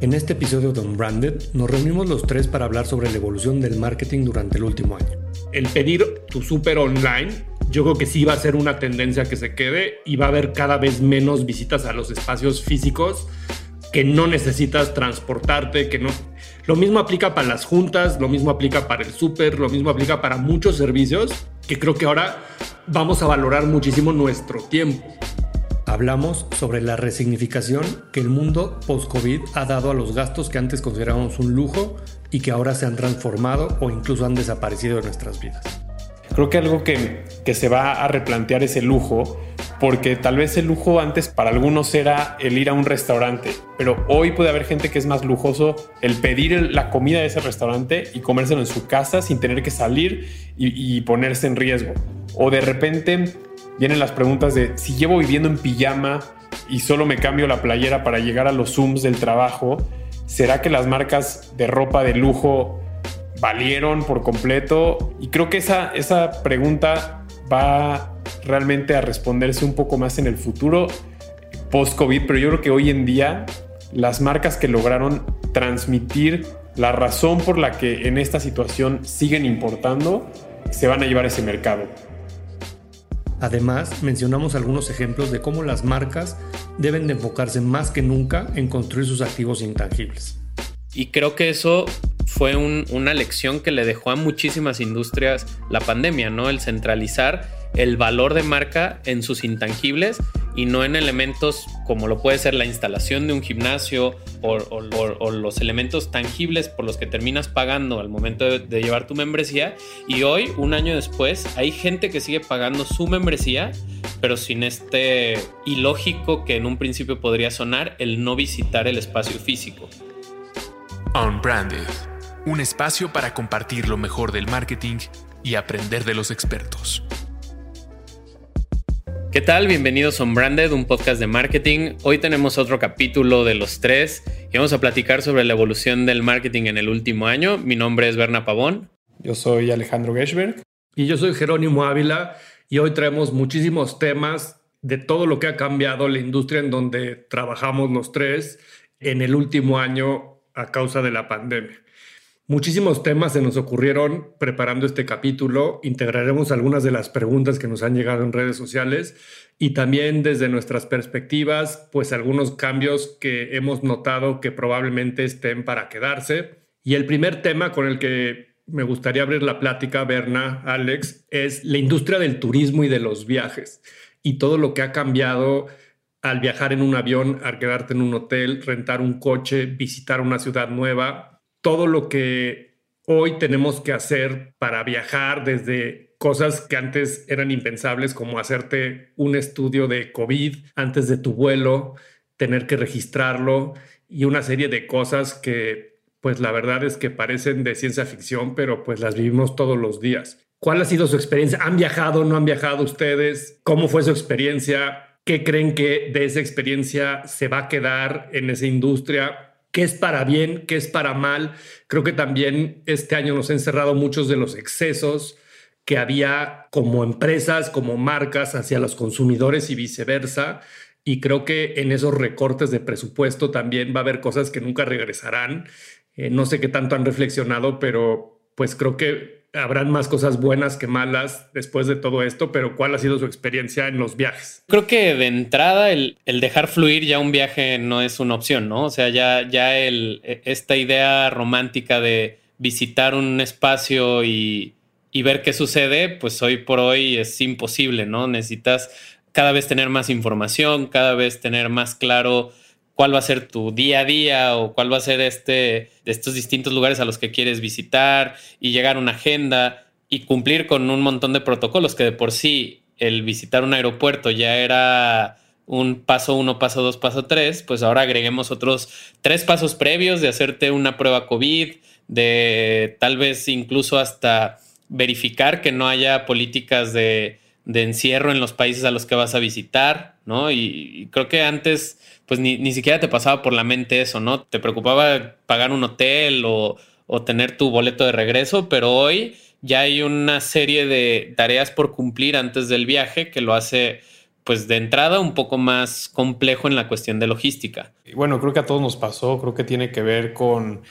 En este episodio de Unbranded nos reunimos los tres para hablar sobre la evolución del marketing durante el último año. El pedir tu súper online, yo creo que sí va a ser una tendencia que se quede y va a haber cada vez menos visitas a los espacios físicos que no necesitas transportarte, que no... Lo mismo aplica para las juntas, lo mismo aplica para el súper, lo mismo aplica para muchos servicios que creo que ahora vamos a valorar muchísimo nuestro tiempo. Hablamos sobre la resignificación que el mundo post-COVID ha dado a los gastos que antes considerábamos un lujo y que ahora se han transformado o incluso han desaparecido de nuestras vidas. Creo que algo que, que se va a replantear es el lujo, porque tal vez el lujo antes para algunos era el ir a un restaurante, pero hoy puede haber gente que es más lujoso el pedir la comida de ese restaurante y comérselo en su casa sin tener que salir y, y ponerse en riesgo. O de repente vienen las preguntas de si llevo viviendo en pijama y solo me cambio la playera para llegar a los Zooms del trabajo, ¿será que las marcas de ropa de lujo valieron por completo? Y creo que esa, esa pregunta va realmente a responderse un poco más en el futuro post-COVID, pero yo creo que hoy en día las marcas que lograron transmitir la razón por la que en esta situación siguen importando, se van a llevar ese mercado. Además, mencionamos algunos ejemplos de cómo las marcas deben de enfocarse más que nunca en construir sus activos intangibles. Y creo que eso fue una lección que le dejó a muchísimas industrias la pandemia, ¿no? El centralizar el valor de marca en sus intangibles y no en elementos como lo puede ser la instalación de un gimnasio o, los elementos tangibles por los que terminas pagando al momento de, de, llevar tu membresía. Y hoy, un año después, hay gente que sigue pagando su membresía, pero sin este ilógico que en un principio podría sonar el no visitar el espacio físico. Unbranded, un espacio para compartir lo mejor del marketing y aprender de los expertos. ¿Qué tal? Bienvenidos a Unbranded, un podcast de marketing. Hoy tenemos otro capítulo de los tres y vamos a platicar sobre la evolución del marketing en el último año. Mi nombre es Berna Pavón. Yo soy Alejandro Geschberg. Y yo soy Jerónimo Ávila y hoy traemos muchísimos temas de todo lo que ha cambiado la industria en donde trabajamos los tres en el último año a causa de la pandemia. Muchísimos temas se nos ocurrieron preparando este capítulo. Integraremos algunas de las preguntas que nos han llegado en redes sociales y también desde nuestras perspectivas, pues algunos cambios que hemos notado que probablemente estén para quedarse. Y el primer tema con el que me gustaría abrir la plática, Berna, Alex, es la industria del turismo y de los viajes y todo lo que ha cambiado al viajar en un avión, al quedarte en un hotel, rentar un coche, visitar una ciudad nueva todo lo que hoy tenemos que hacer para viajar desde cosas que antes eran impensables, como hacerte un estudio de COVID antes de tu vuelo, tener que registrarlo y una serie de cosas que pues la verdad es que parecen de ciencia ficción, pero pues las vivimos todos los días. ¿Cuál ha sido su experiencia? ¿Han viajado? ¿No han viajado ustedes? ¿Cómo fue su experiencia? ¿Qué creen que de esa experiencia se va a quedar en esa industria? Qué es para bien, qué es para mal. Creo que también este año nos ha encerrado muchos de los excesos que había como empresas, como marcas hacia los consumidores y viceversa. Y creo que en esos recortes de presupuesto también va a haber cosas que nunca regresarán. Eh, no sé qué tanto han reflexionado, pero pues creo que habrán más cosas buenas que malas después de todo esto, pero ¿cuál ha sido su experiencia en los viajes? Creo que de entrada el, el dejar fluir ya un viaje no es una opción, ¿no? O sea, ya, ya el, e, esta idea romántica de visitar un espacio y, y ver qué sucede, pues hoy por hoy es imposible, ¿no? Necesitas cada vez tener más información, cada vez tener más claro cuál va a ser tu día a día o cuál va a ser este, de estos distintos lugares a los que quieres visitar y llegar a una agenda y cumplir con un montón de protocolos que de por sí el visitar un aeropuerto ya era un paso uno, paso dos, paso tres, pues ahora agreguemos otros tres pasos previos de hacerte una prueba COVID, de tal vez incluso hasta verificar que no haya políticas de, de encierro en los países a los que vas a visitar, ¿no? Y, creo que antes pues ni, siquiera te pasaba por la mente eso, ¿no? Te preocupaba pagar un hotel o, tener tu boleto de regreso, pero hoy ya hay una serie de tareas por cumplir antes del viaje que lo hace pues de entrada un poco más complejo en la cuestión de logística. Bueno, creo que a todos nos pasó, creo que tiene que ver con,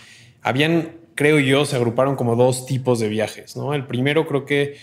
habían, creo yo, se agruparon como dos tipos de viajes, ¿no? El primero creo que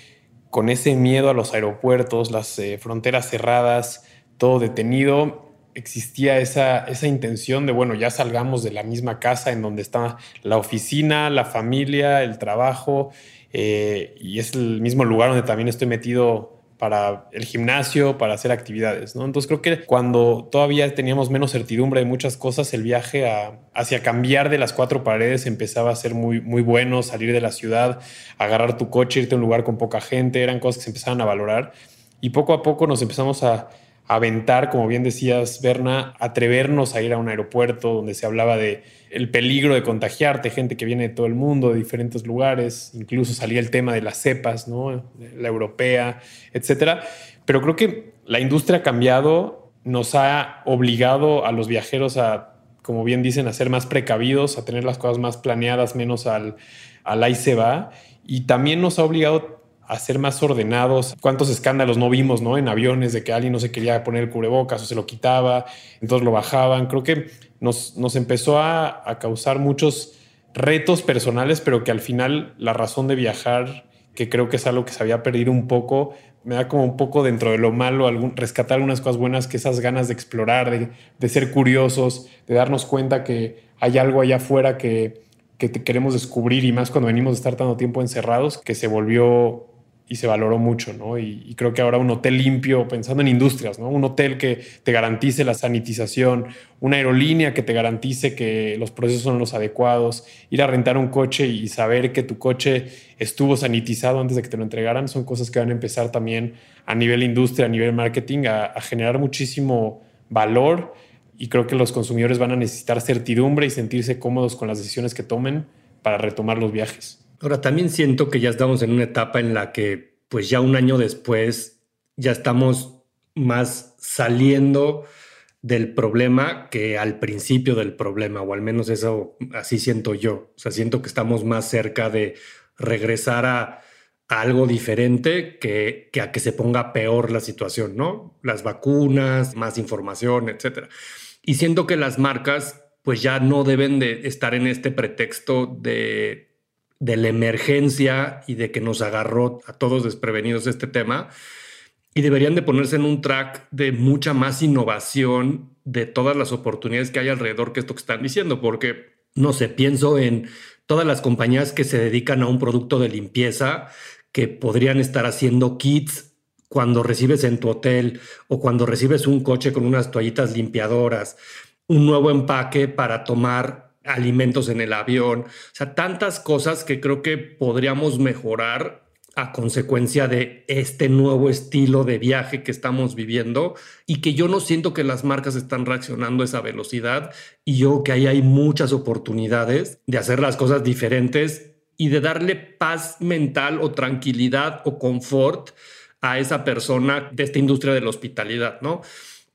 con ese miedo a los aeropuertos, las eh, fronteras cerradas, todo detenido, existía esa, esa intención de, bueno, ya salgamos de la misma casa en donde está la oficina, la familia, el trabajo, eh, y es el mismo lugar donde también estoy metido para el gimnasio, para hacer actividades. Entonces creo que cuando todavía teníamos menos certidumbre de muchas cosas, el viaje hacia cambiar de las cuatro paredes empezaba a ser muy, muy bueno, salir de la ciudad, agarrar tu coche, irte a un lugar con poca gente, eran cosas que se empezaban a valorar y poco a poco nos empezamos a, aventar, como bien decías, Berna, atrevernos a ir a un aeropuerto donde se hablaba de el peligro de contagiarte, gente que viene de todo el mundo, de diferentes lugares, incluso salía el tema de las cepas, ¿no? La europea, etcétera. Pero creo que la industria ha cambiado, nos ha obligado a los viajeros a, como bien dicen, a ser más precavidos, a tener las cosas más planeadas, menos al, al ahí se va. Y también nos ha obligado a ser más ordenados. ¿Cuántos escándalos no vimos ¿no? en aviones de que alguien no se quería poner el cubrebocas o se lo quitaba, entonces lo bajaban? Creo que nos, nos empezó a, a, causar muchos retos personales, pero que al final la razón de viajar, que creo que es algo que se había perdido un poco, me da como un poco dentro de lo malo, algún, rescatar algunas cosas buenas, que esas ganas de explorar, de, de ser curiosos, de darnos cuenta que hay algo allá afuera que, que queremos descubrir y más cuando venimos de estar tanto tiempo encerrados, que se volvió y se valoró mucho, ¿no? Y, creo que ahora un hotel limpio, pensando en industrias, ¿no? Un hotel que te garantice la sanitización, una aerolínea que te garantice que los procesos son los adecuados, ir a rentar un coche y saber que tu coche estuvo sanitizado antes de que te lo entregaran, son cosas que van a empezar también a nivel industria, a nivel marketing, a, a generar muchísimo valor y creo que los consumidores van a necesitar certidumbre y sentirse cómodos con las decisiones que tomen para retomar los viajes. Ahora, también siento que ya estamos en una etapa en la que, pues ya un año después, ya estamos más saliendo del problema que al principio del problema, o al menos eso así siento yo. O sea, siento que estamos más cerca de regresar a, algo diferente que, que, a que se ponga peor la situación, ¿no? Las vacunas, más información, etcétera. Y siento que las marcas pues ya no deben de estar en este pretexto de de la emergencia y de que nos agarró a todos desprevenidos este tema. Y deberían de ponerse en un track de mucha más innovación de todas las oportunidades que hay alrededor que esto que están diciendo, porque no sé, pienso en todas las compañías que se dedican a un producto de limpieza que podrían estar haciendo kits cuando recibes en tu hotel o cuando recibes un coche con unas toallitas limpiadoras, un nuevo empaque para tomar alimentos en el avión, o sea, tantas cosas que creo que podríamos mejorar a consecuencia de este nuevo estilo de viaje que estamos viviendo y que yo no siento que las marcas están reaccionando a esa velocidad y yo que ahí hay muchas oportunidades de hacer las cosas diferentes y de darle paz mental o tranquilidad o confort a esa persona de esta industria de la hospitalidad, ¿no?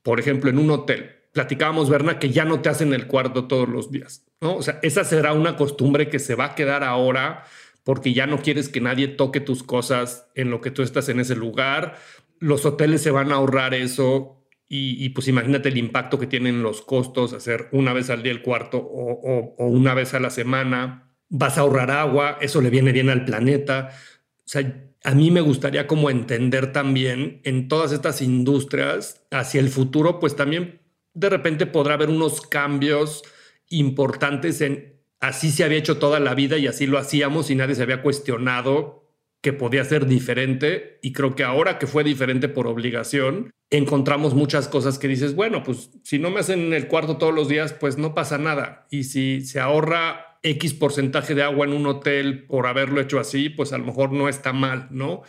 Por ejemplo, en un hotel, platicábamos, Berna, que ya no te hacen el cuarto todos los días, ¿no? O sea, esa será una costumbre que se va a quedar ahora porque ya no quieres que nadie toque tus cosas en lo que tú estás en ese lugar. Los hoteles se van a ahorrar eso y, pues imagínate el impacto que tienen los costos hacer una vez al día el cuarto o, o una vez a la semana. Vas a ahorrar agua, eso le viene bien al planeta. O sea, a mí me gustaría como entender también en todas estas industrias hacia el futuro, pues también de repente podrá haber unos cambios importantes en así se había hecho toda la vida y así lo hacíamos y nadie se había cuestionado que podía ser diferente y creo que ahora que fue diferente por obligación, encontramos muchas cosas que dices, bueno, pues si no me hacen el cuarto todos los días, pues no pasa nada. Y si se ahorra X porcentaje de agua en un hotel por haberlo hecho así, pues a lo mejor no está mal, ¿no?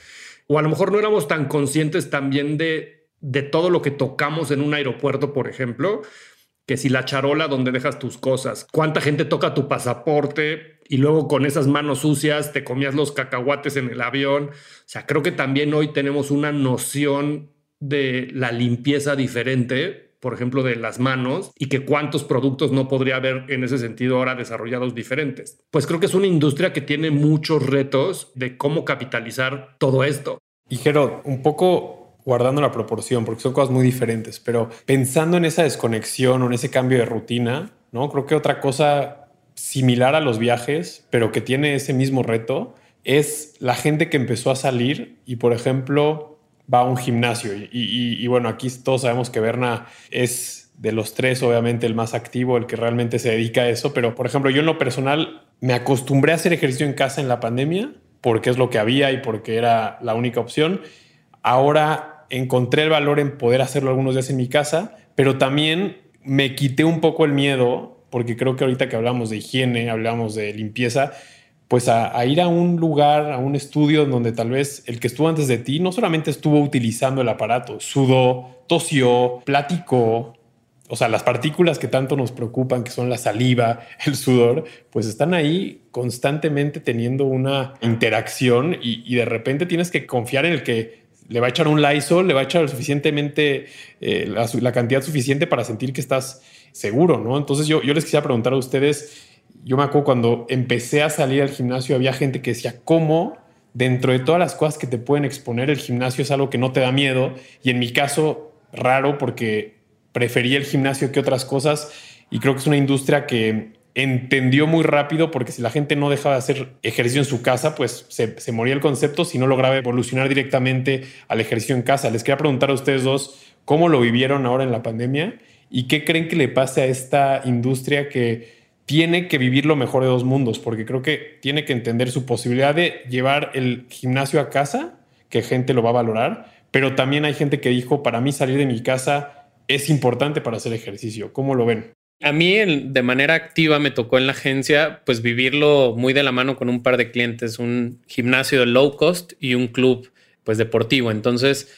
O a lo mejor no éramos tan conscientes también de de todo lo que tocamos en un aeropuerto, por ejemplo, que si la charola donde dejas tus cosas, cuánta gente toca tu pasaporte y luego con esas manos sucias te comías los cacahuates en el avión. O sea, creo que también hoy tenemos una noción de la limpieza diferente, por ejemplo, de las manos y que cuántos productos no podría haber en ese sentido ahora desarrollados diferentes. Pues creo que es una industria que tiene muchos retos de cómo capitalizar todo esto. Y Gerard, un poco guardando la proporción, porque son cosas muy diferentes, pero pensando en esa desconexión o en ese cambio de rutina, ¿no? Creo que otra cosa similar a los viajes, pero que tiene ese mismo reto, es la gente que empezó a salir y, por ejemplo, va a un gimnasio. Y, y bueno, aquí todos sabemos que Berna es de los tres, obviamente, el más activo, el que realmente se dedica a eso. Pero, por ejemplo, yo en lo personal me acostumbré a hacer ejercicio en casa en la pandemia porque es lo que había y porque era la única opción. Ahora encontré el valor en poder hacerlo algunos días en mi casa, pero también me quité un poco el miedo, porque creo que ahorita que hablamos de higiene, hablamos de limpieza, pues a, ir a un lugar, a un estudio donde tal vez el que estuvo antes de ti no solamente estuvo utilizando el aparato, sudó, tosió, platicó, o sea, las partículas que tanto nos preocupan, que son la saliva, el sudor, pues están ahí constantemente teniendo una interacción y, de repente tienes que confiar en el que le va a echar un Lysol, le va a echar suficientemente, eh, la, cantidad suficiente para sentir que estás seguro, ¿no? Entonces yo, yo les quisiera preguntar a ustedes, yo me acuerdo cuando empecé a salir al gimnasio, había gente que decía, ¿cómo? Dentro de todas las cosas que te pueden exponer, el gimnasio es algo que no te da miedo. Y en mi caso, raro porque prefería el gimnasio que otras cosas y creo que es una industria que entendió muy rápido porque si la gente no dejaba de hacer ejercicio en su casa, pues se, moría el concepto si no lograba evolucionar directamente al ejercicio en casa. Les quería preguntar a ustedes dos cómo lo vivieron ahora en la pandemia y qué creen que le pase a esta industria que tiene que vivir lo mejor de dos mundos, porque creo que tiene que entender su posibilidad de llevar el gimnasio a casa, que gente lo va a valorar, pero también hay gente que dijo, para mí salir de mi casa es importante para hacer ejercicio. ¿Cómo lo ven? A mí de manera activa me tocó en la agencia pues vivirlo muy de la mano con un par de clientes, un gimnasio de low cost y un club pues deportivo. Entonces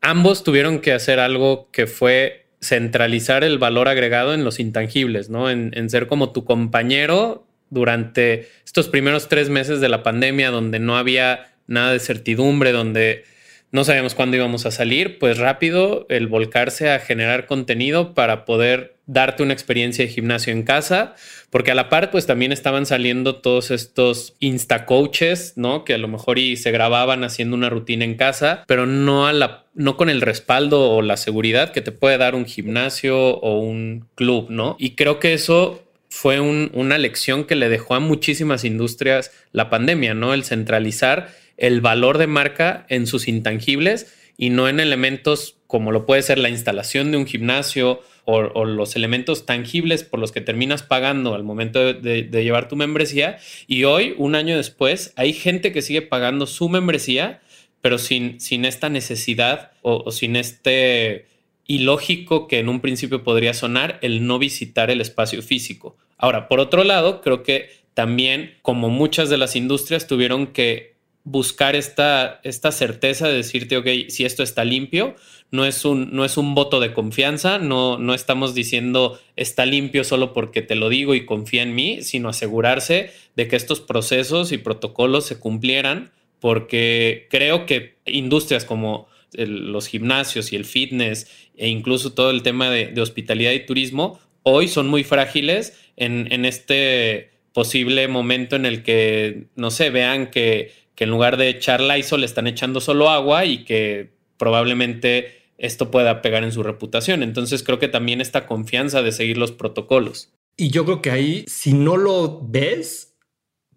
ambos tuvieron que hacer algo que fue centralizar el valor agregado en los intangibles, ¿no? En, en ser como tu compañero durante estos primeros tres meses de la pandemia donde no había nada de certidumbre, donde no sabíamos cuándo íbamos a salir, pues rápido el volcarse a generar contenido para poder darte una experiencia de gimnasio en casa, porque a la par pues también estaban saliendo todos estos insta coaches, ¿no? Que a lo mejor y se grababan haciendo una rutina en casa, pero no a la no con el respaldo o la seguridad que te puede dar un gimnasio o un club, ¿no? Y creo que eso fue una lección que le dejó a muchísimas industrias la pandemia, ¿no? El centralizar el valor de marca en sus intangibles y no en elementos como lo puede ser la instalación de un gimnasio o, los elementos tangibles por los que terminas pagando al momento de, llevar tu membresía. Y hoy, un año después, hay gente que sigue pagando su membresía, pero sin, sin esta necesidad o, o sin este ilógico que en un principio podría sonar el no visitar el espacio físico. Ahora, por otro lado, creo que también, como muchas de las industrias, tuvieron que buscar esta, esta certeza de decirte, ok, si esto está limpio, no es un, no es un voto de confianza, no, no estamos diciendo está limpio solo porque te lo digo y confía en mí, sino asegurarse de que estos procesos y protocolos se cumplieran, porque creo que industrias como los gimnasios y el fitness e incluso todo el tema de, hospitalidad y turismo hoy son muy frágiles en, en este posible momento en el que, no sé, vean que que en lugar de echar Lysol le están echando solo agua y que probablemente esto pueda pegar en su reputación. Entonces creo que también esta confianza de seguir los protocolos. Y yo creo que ahí, si no lo ves,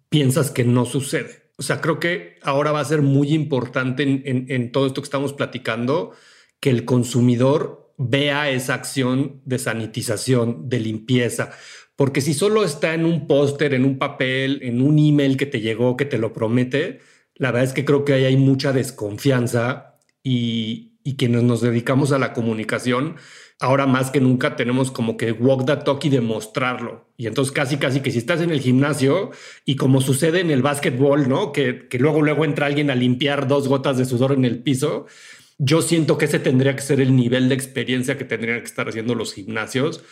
piensas que no sucede. O sea, creo que ahora va a ser muy importante en, en todo esto que estamos platicando, que el consumidor vea esa acción de sanitización, de limpieza. Porque si solo está en un póster, en un papel, en un email que te llegó, que te lo promete, la verdad es que creo que ahí hay mucha desconfianza y, y quienes nos dedicamos a la comunicación, ahora más que nunca tenemos como que walk the talk y demostrarlo. Y entonces casi, casi que si estás en el gimnasio y como sucede en el básquetbol, ¿no? Que, que luego, luego entra alguien a limpiar dos gotas de sudor en el piso. Yo siento que ese tendría que ser el nivel de experiencia que tendrían que estar haciendo los gimnasios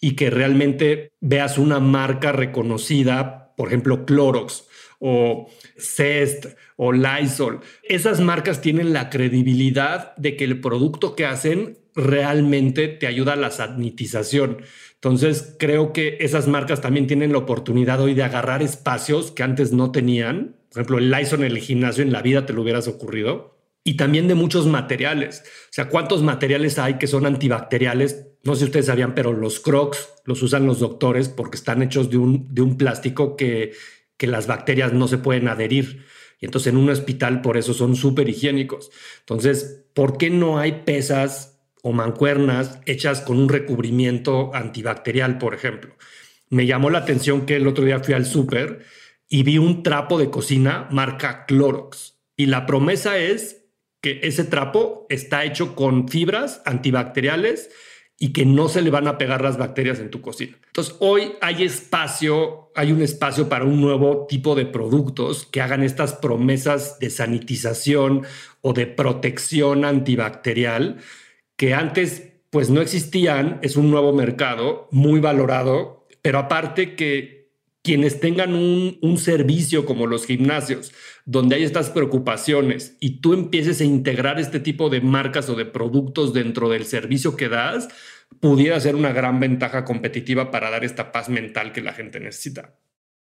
y que realmente veas una marca reconocida, por ejemplo, Clorox o Cest o Lysol. Esas marcas tienen la credibilidad de que el producto que hacen realmente te ayuda a la sanitización. Entonces, creo que esas marcas también tienen la oportunidad hoy de agarrar espacios que antes no tenían. Por ejemplo, el Lysol en el gimnasio en la vida te lo hubieras ocurrido y también de muchos materiales. O sea, ¿cuántos materiales hay que son antibacteriales? No sé si ustedes sabían, pero los crocs los usan los doctores porque están hechos de un, de un plástico que, que las bacterias no se pueden adherir. Y entonces en un hospital por eso son súper higiénicos. Entonces, ¿por qué no hay pesas o mancuernas hechas con un recubrimiento antibacterial, por ejemplo? Me llamó la atención que el otro día fui al súper y vi un trapo de cocina marca Clorox. Y la promesa es que ese trapo está hecho con fibras antibacteriales y que no se le van a pegar las bacterias en tu cocina. Entonces, hoy hay espacio, hay un espacio para un nuevo tipo de productos que hagan estas promesas de sanitización o de protección antibacterial que antes pues no existían, es un nuevo mercado muy valorado, pero aparte que quienes tengan un, servicio como los gimnasios, donde hay estas preocupaciones y tú empieces a integrar este tipo de marcas o de productos dentro del servicio que das, pudiera ser una gran ventaja competitiva para dar esta paz mental que la gente necesita.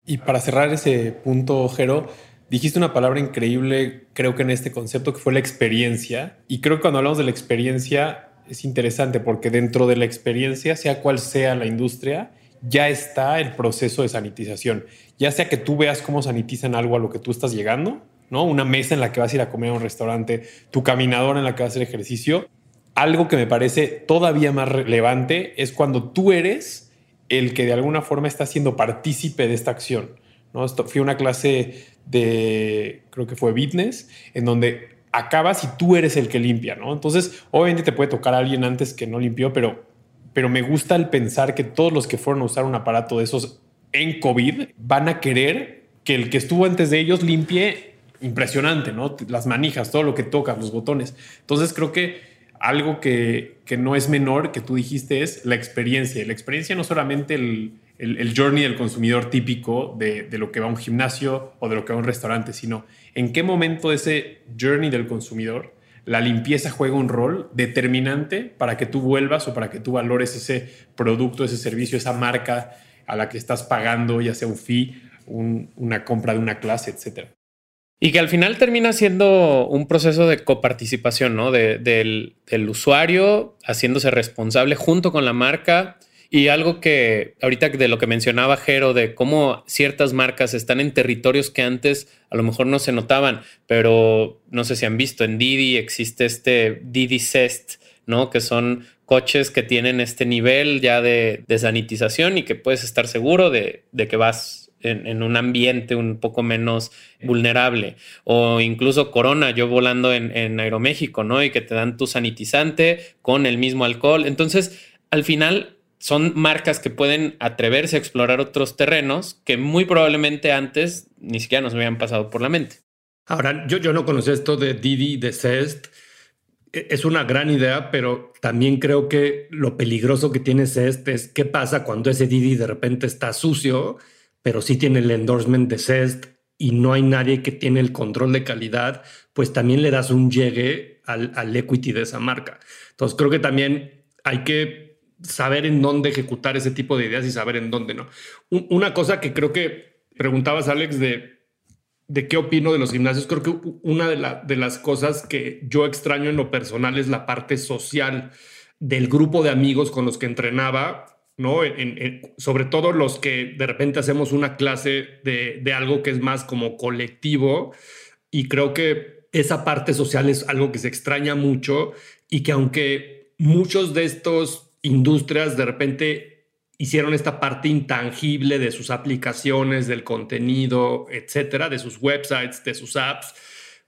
Y para cerrar ese punto, Jero, dijiste una palabra increíble, creo que en este concepto, que fue la experiencia. Y creo que cuando hablamos de la experiencia es interesante porque dentro de la experiencia, sea cual sea la industria, ya está el proceso de sanitización. Ya sea que tú veas cómo sanitizan algo a lo que tú estás llegando, ¿no? Una mesa en la que vas a ir a comer a un restaurante, tu caminadora en la que vas a hacer ejercicio. Algo que me parece todavía más relevante es cuando tú eres el que de alguna forma está siendo partícipe de esta acción. ¿no? Esto, fui a una clase de, creo que fue fitness, en donde acabas y tú eres el que limpia, ¿no? Entonces, obviamente te puede tocar a alguien antes que no limpió, pero pero me gusta el pensar que todos los que fueron a usar un aparato de esos en COVID van a querer que el que estuvo antes de ellos limpie impresionante, ¿no? Las manijas, todo lo que tocas, los botones. Entonces creo que algo que, que no es menor que tú dijiste es la experiencia. La experiencia no solamente el, el, journey del consumidor típico de, de, lo que va a un gimnasio o de lo que va a un restaurante, sino en qué momento ese journey del consumidor la limpieza juega un rol determinante para que tú vuelvas o para que tú valores ese producto, ese servicio, esa marca a la que estás pagando, ya sea un fee, una compra de una clase, etcétera. Y que al final termina siendo un proceso de coparticipación, ¿no? del, del, usuario haciéndose responsable junto con la marca y algo que ahorita de lo que mencionaba Jero, de cómo ciertas marcas están en territorios que antes a lo mejor no se notaban, pero no sé si han visto, en Didi existe este Didi Cest, ¿no? Que son coches que tienen este nivel ya de, sanitización y que puedes estar seguro de, que vas en, un ambiente un poco menos vulnerable. O incluso Corona, yo volando en, en Aeroméxico, ¿no? Y que te dan tu sanitizante con el mismo alcohol. Entonces, al final son marcas que pueden atreverse a explorar otros terrenos que muy probablemente antes ni siquiera nos habían pasado por la mente. Ahora, yo, yo no conocía esto de Didi, de Cest. E, es una gran idea, pero también creo que lo peligroso que tiene Cest es qué pasa cuando ese Didi de repente está sucio, pero sí tiene el endorsement de Cest y no hay nadie que tiene el control de calidad, pues también le das un llegue al, al equity de esa marca. Entonces creo que también hay que saber en dónde ejecutar ese tipo de ideas y saber en dónde no. una cosa que creo que preguntabas, Alex, de, de qué opino de los gimnasios, creo que una de, de las cosas que yo extraño en lo personal es la parte social del grupo de amigos con los que entrenaba, ¿no? sobre todo los que de repente hacemos una clase de, de algo que es más como colectivo y creo que esa parte social es algo que se extraña mucho y que aunque muchos de estos industrias de repente hicieron esta parte intangible de sus aplicaciones, del contenido, etcétera, de sus websites, de sus apps,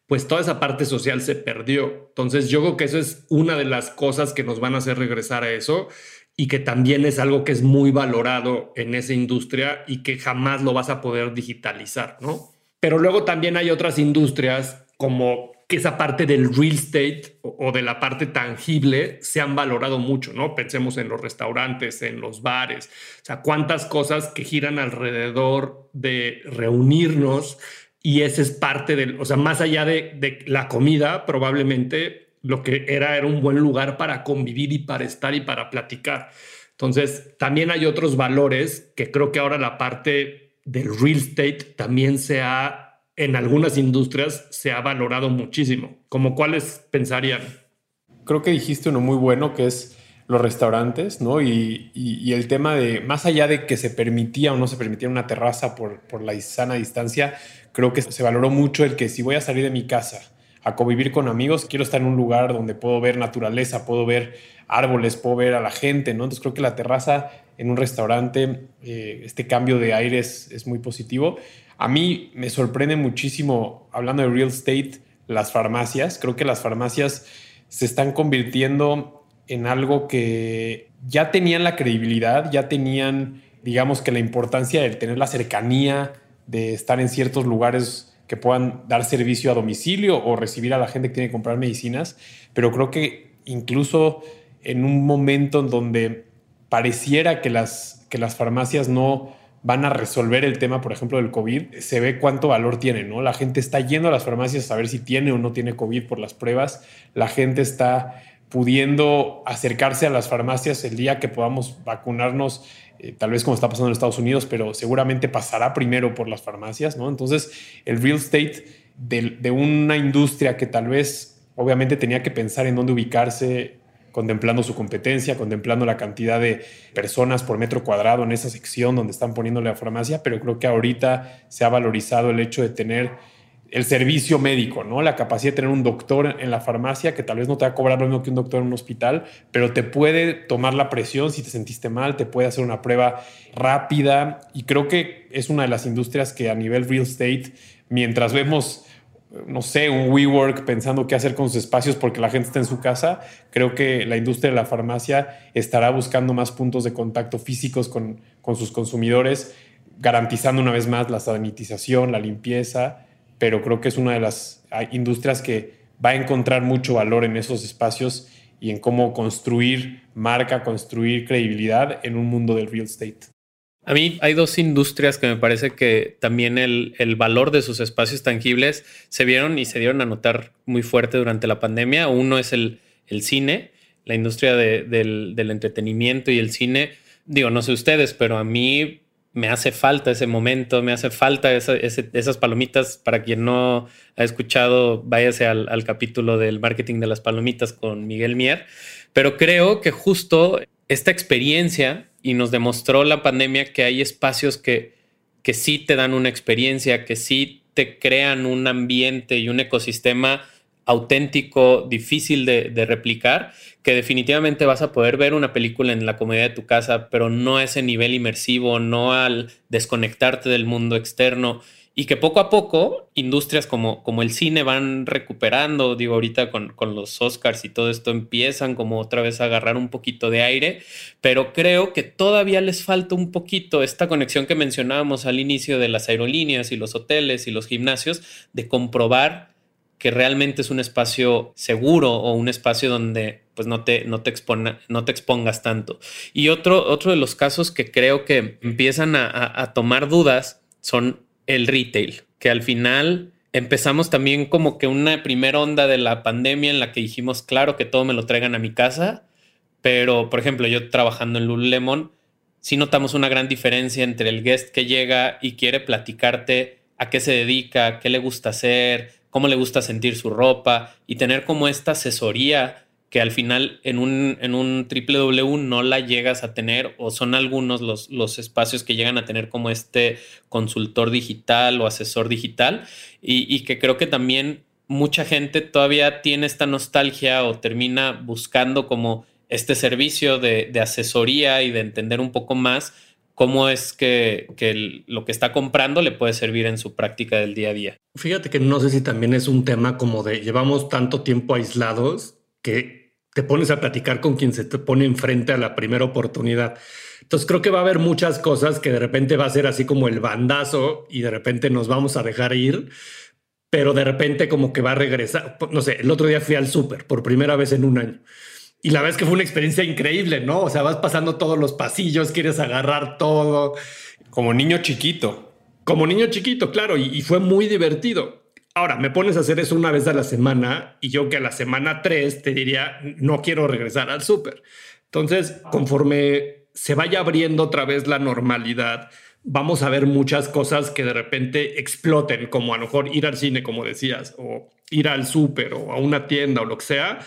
pues toda esa parte social se perdió. Entonces yo creo que eso es una de las cosas que nos van a hacer regresar a eso y que también es algo que es muy valorado en esa industria y que jamás lo vas a poder digitalizar, ¿no? Pero luego también hay otras industrias como que esa parte del real estate o, de la parte tangible se han valorado mucho, ¿no? Pensemos en los restaurantes, en los bares, o sea, cuántas cosas que giran alrededor de reunirnos y ese es parte del, o sea, más allá de, la comida, probablemente lo que era era un buen lugar para convivir y para estar y para platicar. Entonces, también hay otros valores que creo que ahora la parte del real estate también se ha en algunas industrias se ha valorado muchísimo. ¿Como cuáles pensarían? Creo que dijiste uno muy bueno que es los restaurantes, ¿no? Y, el tema de, más allá de que se permitía o no se permitía una terraza por, la sana distancia, creo que se valoró mucho el que si voy a salir de mi casa a convivir con amigos, quiero estar en un lugar donde puedo ver naturaleza, puedo ver árboles, puedo ver a la gente, ¿no? Entonces creo que la terraza en un restaurante, eh, este cambio de aires es muy positivo. A mí me sorprende muchísimo, hablando de real estate, las farmacias. Creo que las farmacias se están convirtiendo en algo que ya tenían la credibilidad, ya tenían, digamos que la importancia de tener la cercanía, de estar en ciertos lugares que puedan dar servicio a domicilio o recibir a la gente que tiene que comprar medicinas, pero creo que incluso en un momento en donde pareciera que las, que las farmacias no van a resolver el tema, por ejemplo, del COVID, se ve cuánto valor tiene, ¿no? La gente está yendo a las farmacias a saber si tiene o no tiene COVID por las pruebas, la gente está pudiendo acercarse a las farmacias el día que podamos vacunarnos, eh, tal vez como está pasando en Estados Unidos, pero seguramente pasará primero por las farmacias, ¿no? Entonces, el real estate de, de una industria que tal vez, obviamente, tenía que pensar en dónde ubicarse contemplando su competencia, contemplando la cantidad de personas por metro cuadrado en esa sección donde están poniéndole la farmacia, pero creo que ahorita se ha valorizado el hecho de tener el servicio médico, ¿no? La capacidad de tener un doctor en la farmacia que tal vez no te va a cobrar lo mismo que un doctor en un hospital, pero te puede tomar la presión si te sentiste mal, te puede hacer una prueba rápida y creo que es una de las industrias que a nivel real estate, mientras vemos no sé, un WeWork pensando qué hacer con sus espacios porque la gente está en su casa, creo que la industria de la farmacia estará buscando más puntos de contacto físicos con, sus consumidores, garantizando una vez más la sanitización, la limpieza, pero creo que es una de las industrias que va a encontrar mucho valor en esos espacios y en cómo construir marca, construir credibilidad en un mundo del real estate. A mí hay dos industrias que me parece que también el, valor de sus espacios tangibles se vieron y se dieron a notar muy fuerte durante la pandemia. Uno es el, cine, la industria del, entretenimiento y el cine. Digo, no sé ustedes, pero a mí me hace falta ese momento, me hace falta esas palomitas. Para quien no ha escuchado, váyase al, al capítulo del marketing de las palomitas con Miguel Mier. Pero creo que justo esta experiencia y nos demostró la pandemia que hay espacios que, que sí te dan una experiencia, que sí te crean un ambiente y un ecosistema auténtico, difícil de, de, replicar, que definitivamente vas a poder ver una película en la comodidad de tu casa, pero no a ese nivel inmersivo, no al desconectarte del mundo externo y que poco a poco industrias como, como el cine van recuperando, digo, ahorita con, con, los Oscars y todo esto empiezan como otra vez a agarrar un poquito de aire, pero creo que todavía les falta un poquito esta conexión que mencionábamos al inicio de las aerolíneas y los hoteles y los gimnasios, de comprobar que realmente es un espacio seguro o un espacio donde pues no te, no te, no te expongas tanto. Y otro, otro de los casos que creo que empiezan a, a tomar dudas son el retail, que al final empezamos también como que una primera onda de la pandemia en la que dijimos, claro, que todo me lo traigan a mi casa, pero por ejemplo, yo trabajando en Lululemon, sí notamos una gran diferencia entre el guest que llega y quiere platicarte a qué se dedica, qué le gusta hacer, cómo le gusta sentir su ropa y tener como esta asesoría que al final en un, en un www no la llegas a tener o son algunos los, los espacios que llegan a tener como este consultor digital o asesor digital y, que creo que también mucha gente todavía tiene esta nostalgia o termina buscando como este servicio de, asesoría y de entender un poco más cómo es que, que, lo que está comprando le puede servir en su práctica del día a día. Fíjate que no sé si también es un tema como de llevamos tanto tiempo aislados que te pones a platicar con quien se te pone enfrente a la primera oportunidad. Entonces creo que va a haber muchas cosas que de repente va a ser así como el bandazo y de repente nos vamos a dejar ir, pero de repente como que va a regresar. No sé, el otro día fui al súper por primera vez en un año. Y la verdad es que fue una experiencia increíble, ¿no? O sea, vas pasando todos los pasillos, quieres agarrar todo. Como niño chiquito. Como niño chiquito, claro, y, y fue muy divertido. Ahora, me pones a hacer eso una vez a la semana y yo que a la semana 3 te diría, no quiero regresar al súper. Entonces, conforme se vaya abriendo otra vez la normalidad, vamos a ver muchas cosas que de repente exploten, como a lo mejor ir al cine, como decías, o ir al súper o a una tienda o lo que sea.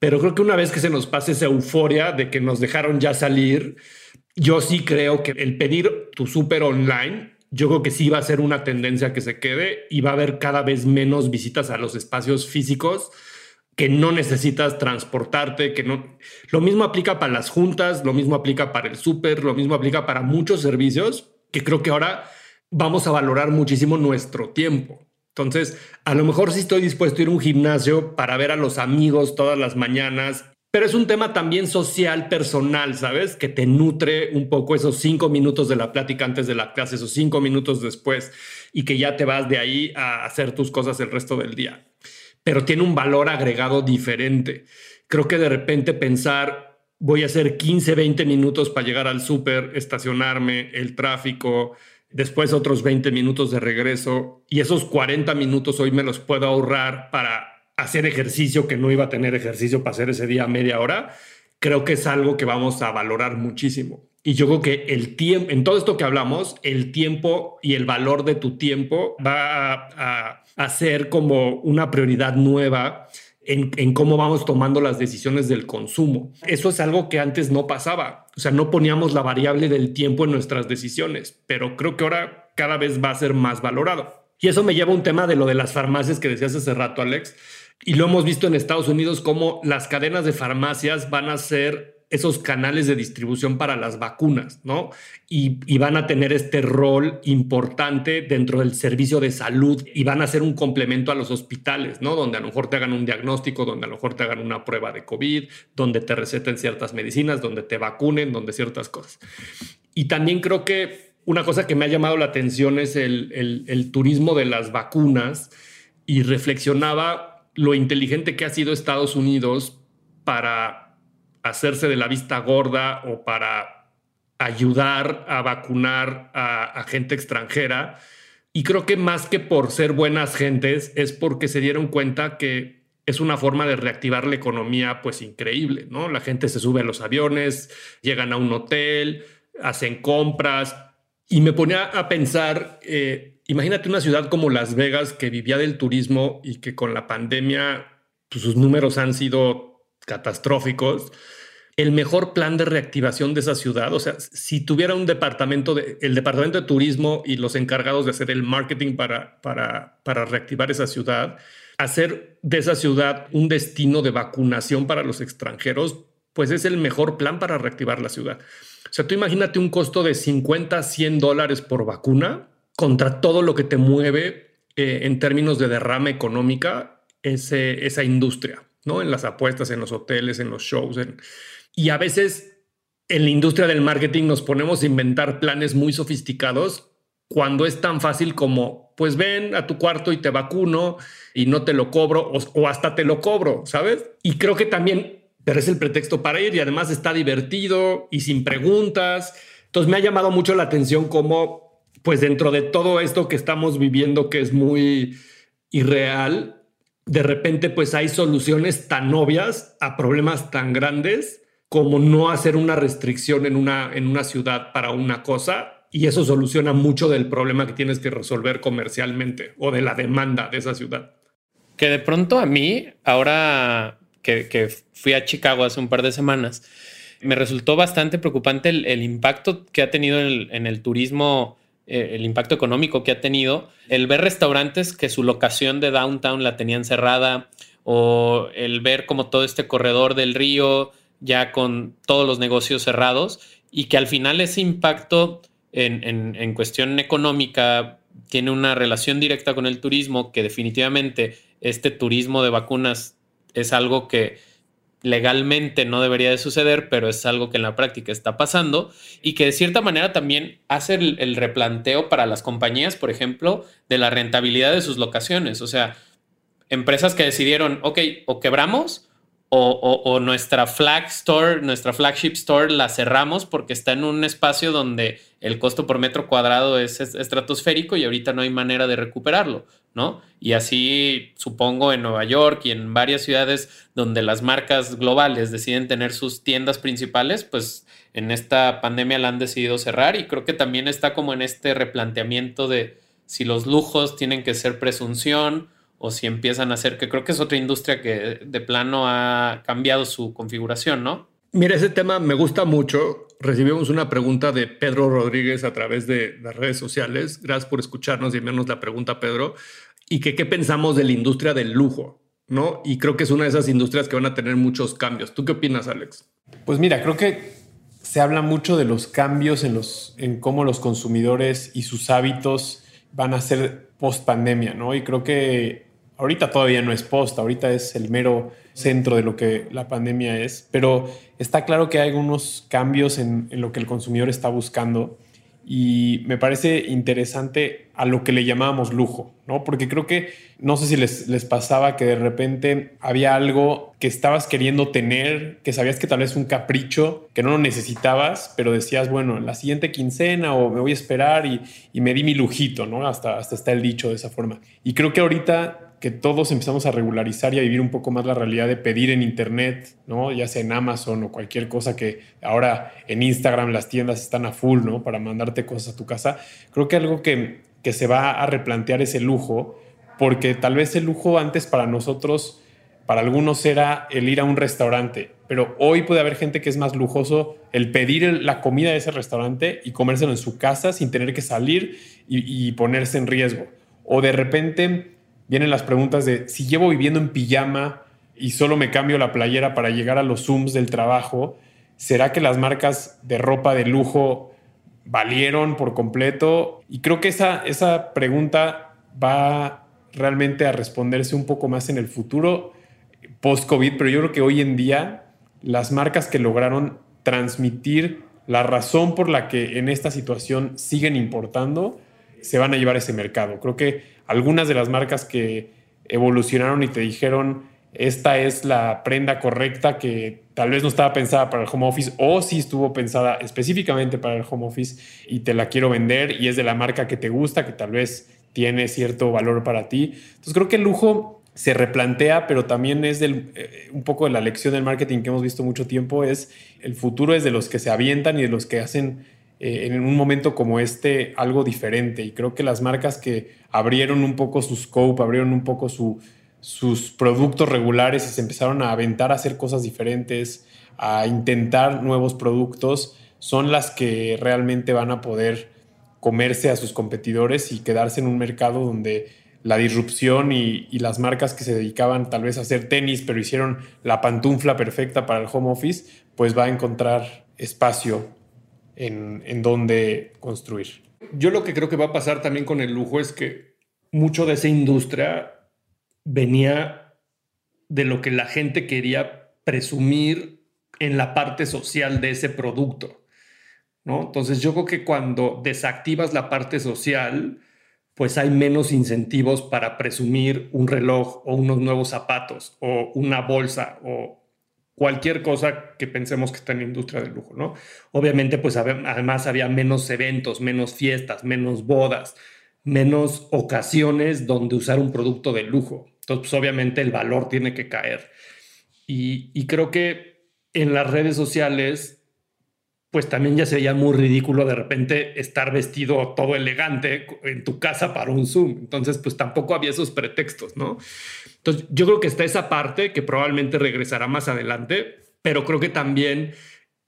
Pero creo que una vez que se nos pase esa euforia de que nos dejaron ya salir, yo sí creo que el pedir tu súper online, yo creo que sí va a ser una tendencia que se quede y va a haber cada vez menos visitas a los espacios físicos que no necesitas transportarte, que no... Lo mismo aplica para las juntas, lo mismo aplica para el súper, lo mismo aplica para muchos servicios, que creo que ahora vamos a valorar muchísimo nuestro tiempo. Entonces, a lo mejor sí estoy dispuesto a ir a un gimnasio para ver a los amigos todas las mañanas, pero es un tema también social, personal, ¿sabes? Que te nutre un poco esos cinco minutos de la plática antes de la clase, esos cinco minutos después, y que ya te vas de ahí a hacer tus cosas el resto del día pero tiene un valor agregado diferente. Creo que de repente pensar, voy a hacer 15, 20 minutos para llegar al súper, estacionarme, el tráfico, después otros 20 minutos de regreso y esos 40 minutos hoy me los puedo ahorrar para hacer ejercicio que no iba a tener ejercicio para hacer ese día media hora, creo que es algo que vamos a valorar muchísimo. Y yo creo que el tiempo, en todo esto que hablamos, el tiempo y el valor de tu tiempo va a hacer como una prioridad nueva en, cómo vamos tomando las decisiones del consumo. Eso es algo que antes no pasaba. O sea, no poníamos la variable del tiempo en nuestras decisiones, pero creo que ahora cada vez va a ser más valorado. Y eso me lleva a un tema de lo de las farmacias que decías hace rato, Alex. Y lo hemos visto en Estados Unidos como las cadenas de farmacias van a ser esos canales de distribución para las vacunas, ¿no? Y, van a tener este rol importante dentro del servicio de salud y van a ser un complemento a los hospitales, ¿no? Donde a lo mejor te hagan un diagnóstico, donde a lo mejor te hagan una prueba de COVID, donde te receten ciertas medicinas, donde te vacunen, donde ciertas cosas. Y también creo que una cosa que me ha llamado la atención es el, el turismo de las vacunas y reflexionaba lo inteligente que ha sido Estados Unidos para hacerse de la vista gorda o para ayudar a vacunar a, gente extranjera. Y creo que más que por ser buenas gentes, es porque se dieron cuenta que es una forma de reactivar la economía pues increíble, ¿no? La gente se sube a los aviones, llegan a un hotel, hacen compras. Y me ponía a pensar, eh, imagínate una ciudad como Las Vegas que vivía del turismo y que con la pandemia pues, sus números han sido catastróficos el mejor plan de reactivación de esa ciudad. O sea, si tuviera un departamento, de, el departamento de turismo y los encargados de hacer el marketing para, para, para reactivar esa ciudad, hacer de esa ciudad un destino de vacunación para los extranjeros, pues es el mejor plan para reactivar la ciudad. O sea, tú imagínate un costo de 50, 100 dólares por vacuna contra todo lo que te mueve eh, en términos de derrama económica ese, esa industria, ¿no? En las apuestas, en los hoteles, en los shows, y a veces en la industria del marketing nos ponemos a inventar planes muy sofisticados cuando es tan fácil como, pues ven a tu cuarto y te vacuno y no te lo cobro o, hasta te lo cobro, ¿sabes? Y creo que también, pero es el pretexto para ir y además está divertido y sin preguntas. Entonces me ha llamado mucho la atención cómo, pues dentro de todo esto que estamos viviendo que es muy irreal, de repente pues hay soluciones tan obvias a problemas tan grandes como no hacer una restricción en una, en una ciudad para una cosa y eso soluciona mucho del problema que tienes que resolver comercialmente o de la demanda de esa ciudad. Que de pronto a mí, ahora que, fui a Chicago hace un par de semanas, me resultó bastante preocupante el, impacto que ha tenido en el, turismo, eh, el impacto económico que ha tenido, el ver restaurantes que su locación de downtown la tenían cerrada o el ver como todo este corredor del río ya con todos los negocios cerrados y que al final ese impacto en, cuestión económica tiene una relación directa con el turismo, que definitivamente este turismo de vacunas es algo que legalmente no debería de suceder, pero es algo que en la práctica está pasando y que de cierta manera también hace el, el replanteo para las compañías, por ejemplo, de la rentabilidad de sus locaciones. O sea, empresas que decidieron, ok, o quebramos o, nuestra flag store, nuestra flagship store la cerramos porque está en un espacio donde el costo por metro cuadrado es, estratosférico y ahorita no hay manera de recuperarlo, ¿no? Y así supongo en Nueva York y en varias ciudades donde las marcas globales deciden tener sus tiendas principales, pues en esta pandemia la han decidido cerrar y creo que también está como en este replanteamiento de si los lujos tienen que ser presunción o si empiezan a hacer, que creo que es otra industria que de plano ha cambiado su configuración, ¿no? Mira, ese tema me gusta mucho. Recibimos una pregunta de Pedro Rodríguez a través de las redes sociales. Gracias por escucharnos y enviarnos la pregunta, Pedro. Y que qué pensamos de la industria del lujo, ¿no? Y creo que es una de esas industrias que van a tener muchos cambios. ¿Tú qué opinas, Alex? Pues mira, creo que se habla mucho de los cambios en, los, en cómo los consumidores y sus hábitos van a ser post pandemia, ¿no? Y creo que ahorita todavía no es post, ahorita es el mero centro de lo que la pandemia es, pero está claro que hay algunos cambios en, lo que el consumidor está buscando y me parece interesante a lo que le llamábamos lujo, ¿no? Porque creo que, no sé si les, les, pasaba que de repente había algo que estabas queriendo tener, que sabías que tal vez un capricho, que no lo necesitabas, pero decías, bueno, la siguiente quincena o me voy a esperar y, y me di mi lujito, ¿no? Hasta, hasta está el dicho de esa forma. Y creo que ahorita que todos empezamos a regularizar y a vivir un poco más la realidad de pedir en Internet, ¿no? Ya sea en Amazon o cualquier cosa que ahora en Instagram las tiendas están a full, ¿no? Para mandarte cosas a tu casa. Creo que algo que, que se va a replantear es el lujo, porque tal vez el lujo antes para nosotros, para algunos era el ir a un restaurante, pero hoy puede haber gente que es más lujoso el pedir la comida de ese restaurante y comérselo en su casa sin tener que salir y, y ponerse en riesgo. O de repente vienen las preguntas de si llevo viviendo en pijama y solo me cambio la playera para llegar a los Zooms del trabajo, ¿será que las marcas de ropa de lujo valieron por completo? Y creo que esa, esa pregunta va realmente a responderse un poco más en el futuro post-COVID, pero yo creo que hoy en día las marcas que lograron transmitir la razón por la que en esta situación siguen importando, se van a llevar ese mercado. Creo que algunas de las marcas que evolucionaron y te dijeron, esta es la prenda correcta que tal vez no estaba pensada para el home office o sí estuvo pensada específicamente para el home office y te la quiero vender y es de la marca que te gusta, que tal vez tiene cierto valor para ti. Entonces creo que el lujo se replantea, pero también es del, eh, un poco de la lección del marketing que hemos visto mucho tiempo, es el futuro es de los que se avientan y de los que hacen eh, en un momento como este algo diferente. Y creo que las marcas que abrieron un poco su scope, abrieron un poco sus productos regulares y se empezaron a aventar a hacer cosas diferentes, a intentar nuevos productos, son las que realmente van a poder comerse a sus competidores y quedarse en un mercado donde la disrupción y, y, las marcas que se dedicaban tal vez a hacer tenis, pero hicieron la pantufla perfecta para el home office, pues va a encontrar espacio en, dónde construir. Yo lo que creo que va a pasar también con el lujo es que mucho de esa industria venía de lo que la gente quería presumir en la parte social de ese producto. ¿no? Entonces yo creo que cuando desactivas la parte social, pues hay menos incentivos para presumir un reloj o unos nuevos zapatos o una bolsa o cualquier cosa que pensemos que está en industria del lujo, ¿no? Obviamente, pues además había menos eventos, menos fiestas, menos bodas, menos ocasiones donde usar un producto de lujo. Entonces, pues obviamente el valor tiene que caer. Y creo que en las redes sociales pues también ya sería muy ridículo de repente estar vestido todo elegante en tu casa para un Zoom. Entonces, pues tampoco había esos pretextos, ¿no? Entonces, yo creo que está esa parte que probablemente regresará más adelante, pero creo que también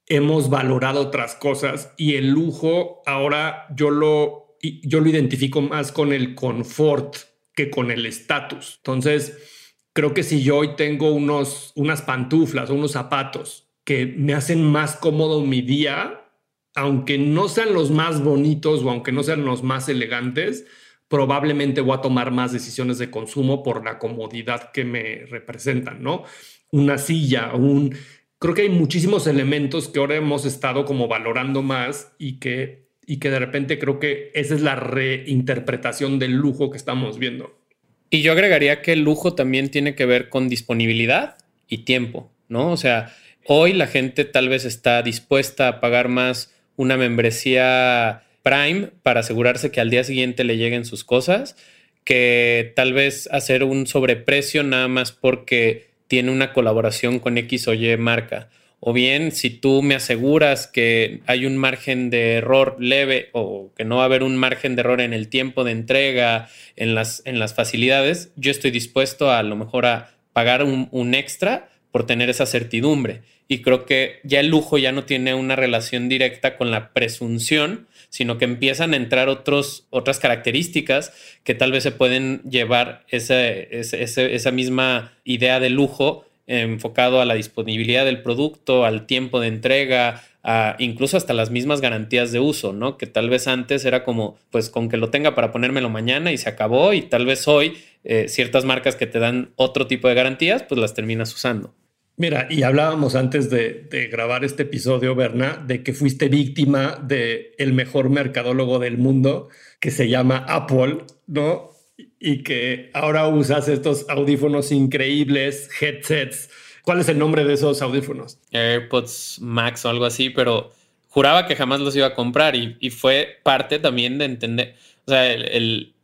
hemos valorado otras cosas y el lujo ahora yo lo, yo lo identifico más con el confort que con el estatus. Entonces, creo que si yo hoy tengo unos, unas pantuflas o unos zapatos que me hacen más cómodo mi día, aunque no sean los más bonitos o aunque no sean los más elegantes, probablemente voy a tomar más decisiones de consumo por la comodidad que me representan, ¿no? Una silla, un... Creo que hay muchísimos elementos que ahora hemos estado como valorando más y que, y que de repente creo que esa es la reinterpretación del lujo que estamos viendo. Y yo agregaría que el lujo también tiene que ver con disponibilidad y tiempo. ¿no? O sea, hoy la gente tal vez está dispuesta a pagar más una membresía Prime para asegurarse que al día siguiente le lleguen sus cosas, que tal vez hacer un sobreprecio nada más porque tiene una colaboración con X o Y marca. O bien, si tú me aseguras que hay un margen de error leve o que no va a haber un margen de error en el tiempo de entrega, en las, en las facilidades, yo estoy dispuesto a, lo mejor a pagar un, un extra por tener esa certidumbre. Y creo que ya el lujo ya no tiene una relación directa con la presunción, sino que empiezan a entrar otros, otras características que tal vez se pueden llevar esa misma idea de lujo enfocado a la disponibilidad del producto, al tiempo de entrega, a incluso hasta las mismas garantías de uso, ¿no? Que tal vez antes era como, pues con que lo tenga para ponérmelo mañana y se acabó y tal vez hoy eh, ciertas marcas que te dan otro tipo de garantías, pues las terminas usando. Mira, y hablábamos antes de, grabar este episodio, Berna, de que fuiste víctima de el mejor mercadólogo del mundo, que se llama Apple, ¿no? Y que ahora usas estos audífonos increíbles, headsets. ¿Cuál es el nombre de esos audífonos? AirPods Max o algo así, pero juraba que jamás los iba a comprar y, fue parte también de entender, o sea, el,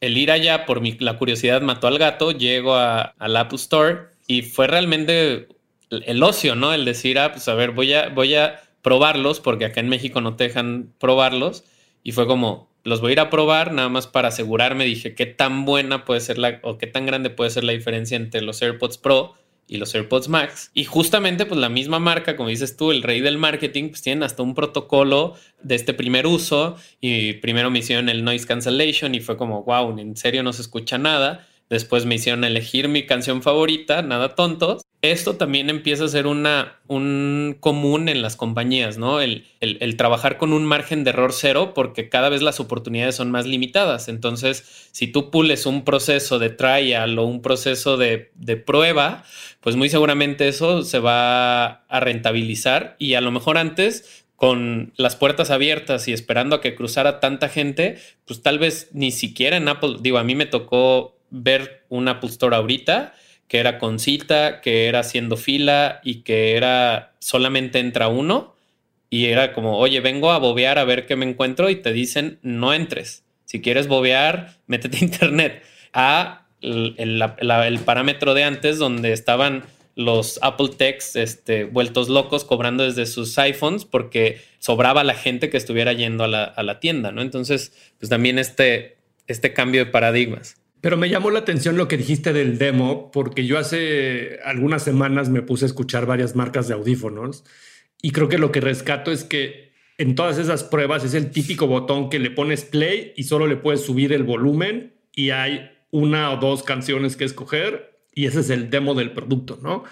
ir allá por mi, la curiosidad mató al gato, llego a, al Apple Store y fue realmente el ocio, ¿no? El decir, ah, pues a ver, voy a, voy a probarlos porque acá en México no te dejan probarlos. Y fue como, los voy a ir a probar nada más para asegurarme. Dije, qué tan buena puede ser la, o qué tan grande puede ser la diferencia entre los AirPods Pro y los AirPods Max. Y justamente, pues la misma marca, como dices tú, el rey del marketing, pues tienen hasta un protocolo de este primer uso. Y primero me hicieron el noise cancellation y fue como, wow, en serio no se escucha nada. Después me hicieron elegir mi canción favorita, nada tontos. Esto también empieza a ser una, un común en las compañías, ¿no? El, el, trabajar con un margen de error cero porque cada vez las oportunidades son más limitadas. Entonces, si tú pules un proceso de trial o un proceso de, de prueba, pues muy seguramente eso se va a rentabilizar y a lo mejor antes con las puertas abiertas y esperando a que cruzara tanta gente, pues tal vez ni siquiera en Apple, digo, a mí me tocó ver un Apple Store ahorita que era con cita, que era haciendo fila y que era solamente entra uno y era como, oye, vengo a bobear a ver qué me encuentro y te dicen, no entres. Si quieres bobear, métete internet. A el, parámetro de antes donde estaban los Apple Techs este, vueltos locos cobrando desde sus iPhones porque sobraba la gente que estuviera yendo a la, a la tienda, ¿no? Entonces, pues también este, este cambio de paradigmas. Pero me llamó la atención lo que dijiste del demo, porque yo hace algunas semanas me puse a escuchar varias marcas de audífonos y creo que lo que rescato es que en todas esas pruebas es el típico botón que le pones play y solo le puedes subir el volumen y hay una o dos canciones que escoger y ese es el demo del producto, ¿no?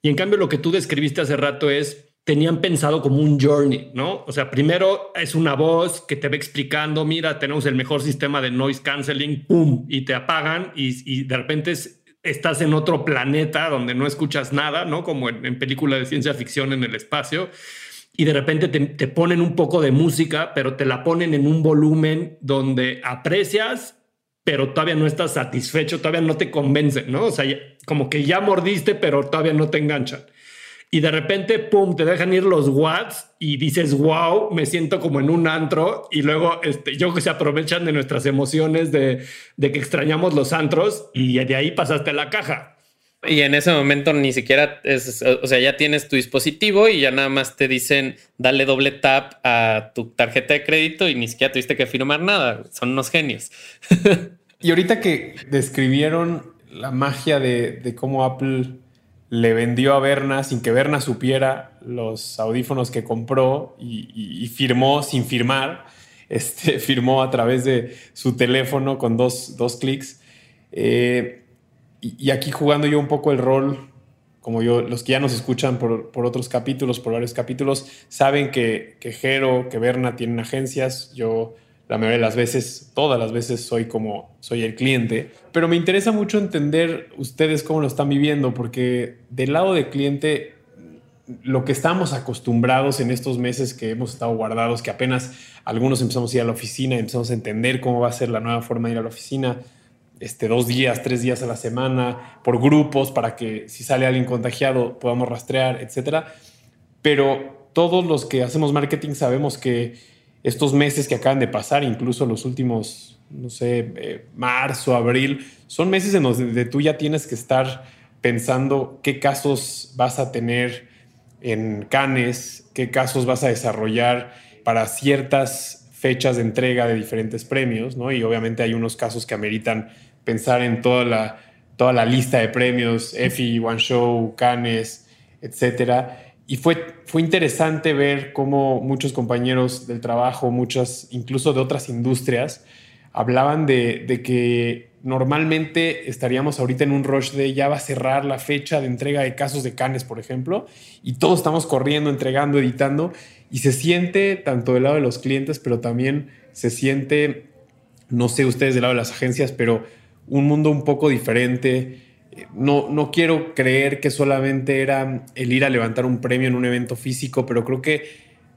Y en cambio lo que tú describiste hace rato es tenían pensado como un journey, ¿no? O sea, primero es una voz que te va explicando, mira, tenemos el mejor sistema de noise canceling, ¡pum! Y te apagan y, de repente estás en otro planeta donde no escuchas nada, ¿no? Como en, en película de ciencia ficción en el espacio. Y de repente te, te ponen un poco de música, pero te la ponen en un volumen donde aprecias pero todavía no estás satisfecho, todavía no te convence, ¿no? O sea, como que ya mordiste, pero todavía no te enganchan y de repente, pum, te dejan ir los watts y dices, wow, me siento como en un antro y luego este, yo que se aprovechan de nuestras emociones de, de que extrañamos los antros y de ahí pasaste a la caja. Y en ese momento ni siquiera es, o sea, ya tienes tu dispositivo y ya nada más te dicen, dale doble tap a tu tarjeta de crédito y ni siquiera tuviste que firmar nada. Son unos genios. y ahorita que describieron la magia de, de cómo Apple le vendió a Berna sin que Berna supiera los audífonos que compró y, firmó sin firmar. Este, firmó a través de su teléfono con dos, clics. Eh, y, aquí jugando yo un poco el rol, como yo, los que ya nos escuchan por, otros capítulos, por varios capítulos, saben que, que Jero, que Berna tienen agencias. Yo la mayoría de las veces, todas las veces soy como, soy el cliente, pero me interesa mucho entender ustedes cómo lo están viviendo, porque del lado del cliente, lo que estamos acostumbrados en estos meses que hemos estado guardados, que apenas algunos empezamos a ir a la oficina, empezamos a entender cómo va a ser la nueva forma de ir a la oficina, este, dos días, tres días a la semana, por grupos, para que si sale alguien contagiado podamos rastrear, etcétera. Pero todos los que hacemos marketing sabemos que estos meses que acaban de pasar, incluso los últimos, no sé, eh, marzo, abril, son meses en los que tú ya tienes que estar pensando qué casos vas a tener en Canes, qué casos vas a desarrollar para ciertas fechas de entrega de diferentes premios, ¿no? Y obviamente hay unos casos que ameritan pensar en toda la, toda la lista de premios, EFI, One Show, Canes, etcétera. Y fue, fue interesante ver cómo muchos compañeros del trabajo, muchas, incluso de otras industrias, hablaban de, de, que normalmente estaríamos ahorita en un rush de ya va a cerrar la fecha de entrega de casos de canes, por ejemplo, y todos estamos corriendo, entregando, editando, y se siente tanto del lado de los clientes, pero también se siente, no sé ustedes del lado de las agencias, pero un mundo un poco diferente no, no quiero creer que solamente era el ir a levantar un premio en un evento físico, pero creo que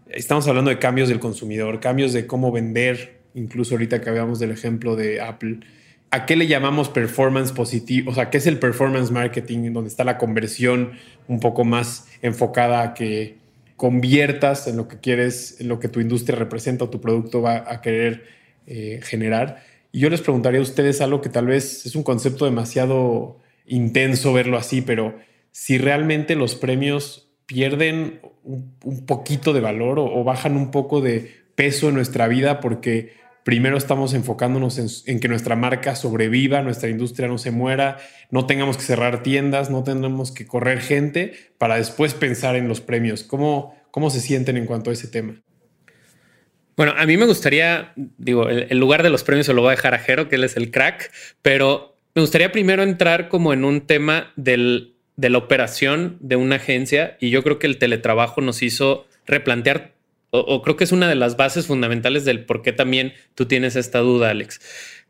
estamos hablando de cambios del consumidor, cambios de cómo vender, incluso ahorita que hablamos del ejemplo de Apple. ¿A qué le llamamos performance positivo? O sea, ¿qué es el performance marketing? Donde está la conversión un poco más enfocada a que conviertas en lo que quieres, en lo que tu industria representa o tu producto va a querer eh, generar. Y yo les preguntaría a ustedes algo que tal vez es un concepto demasiado intenso verlo así, pero si realmente los premios pierden un, poquito de valor o, bajan un poco de peso en nuestra vida porque primero estamos enfocándonos en, que nuestra marca sobreviva, nuestra industria no se muera, no tengamos que cerrar tiendas, no tengamos que correr gente para después pensar en los premios. ¿Cómo, cómo se sienten en cuanto a ese tema? Bueno, a mí me gustaría, digo, el, lugar de los premios se lo voy a dejar a Jero, que él es el crack, pero me gustaría primero entrar como en un tema de la operación de una agencia y yo creo que el teletrabajo nos hizo replantear o, creo que es una de las bases fundamentales del por qué también tú tienes esta duda, Alex.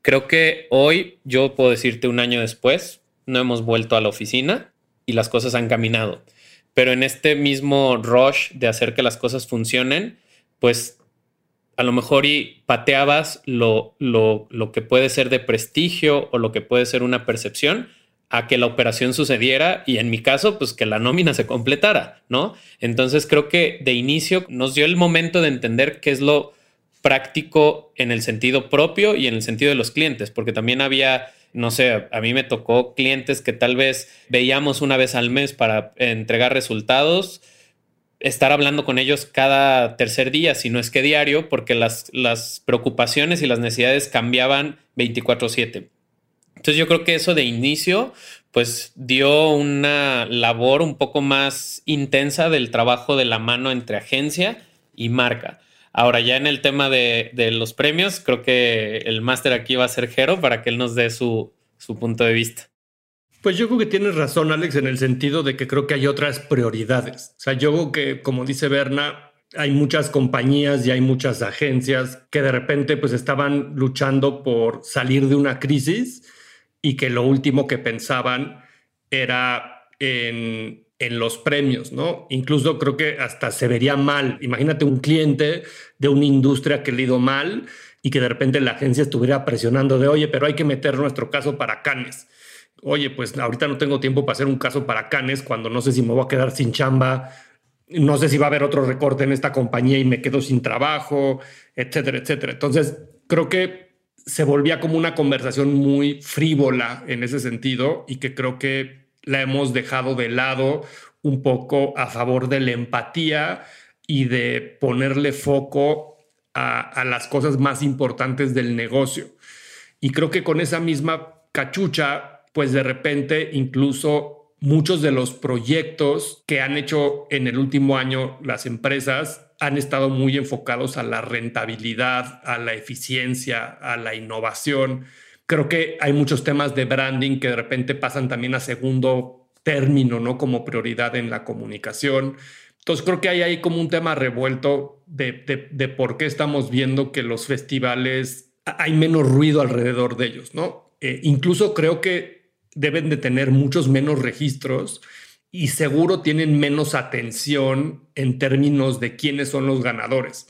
Creo que hoy yo puedo decirte un año después, no hemos vuelto a la oficina y las cosas han caminado. Pero en este mismo rush de hacer que las cosas funcionen, pues a lo mejor y pateabas lo, lo, lo, que puede ser de prestigio o lo que puede ser una percepción a que la operación sucediera y en mi caso, pues que la nómina se completara, ¿no? Entonces creo que de inicio nos dio el momento de entender qué es lo práctico en el sentido propio y en el sentido de los clientes, porque también había, no sé, a mí me tocó clientes que tal vez veíamos una vez al mes para entregar resultados estar hablando con ellos cada tercer día, si no es que diario, porque las, las preocupaciones y las necesidades cambiaban 24/7. Entonces yo creo que eso de inicio, pues dio una labor un poco más intensa del trabajo de la mano entre agencia y marca. Ahora ya en el tema de, de los premios, creo que el máster aquí va a ser Jero para que él nos dé su, su punto de vista. Pues yo creo que tienes razón, Alex, en el sentido de que creo que hay otras prioridades. O sea, yo creo que, como dice Berna, hay muchas compañías y hay muchas agencias que de repente pues estaban luchando por salir de una crisis y que lo último que pensaban era en, los premios, ¿no? Incluso creo que hasta se vería mal. Imagínate un cliente de una industria que le ido mal y que de repente la agencia estuviera presionando de, oye, pero hay que meter nuestro caso para Canes oye, pues ahorita no tengo tiempo para hacer un caso para Canes cuando no sé si me voy a quedar sin chamba, no sé si va a haber otro recorte en esta compañía y me quedo sin trabajo, etcétera, etcétera. Entonces, creo que se volvía como una conversación muy frívola en ese sentido y que creo que la hemos dejado de lado un poco a favor de la empatía y de ponerle foco a, a las cosas más importantes del negocio. Y creo que con esa misma cachucha pues de repente incluso muchos de los proyectos que han hecho en el último año las empresas han estado muy enfocados a la rentabilidad, a la eficiencia, a la innovación. Creo que hay muchos temas de branding que de repente pasan también a segundo término, ¿no? Como prioridad en la comunicación. Entonces creo que hay ahí como un tema revuelto de, de por qué estamos viendo que los festivales hay menos ruido alrededor de ellos, ¿no? Eh, incluso creo que deben de tener muchos menos registros y seguro tienen menos atención en términos de quiénes son los ganadores.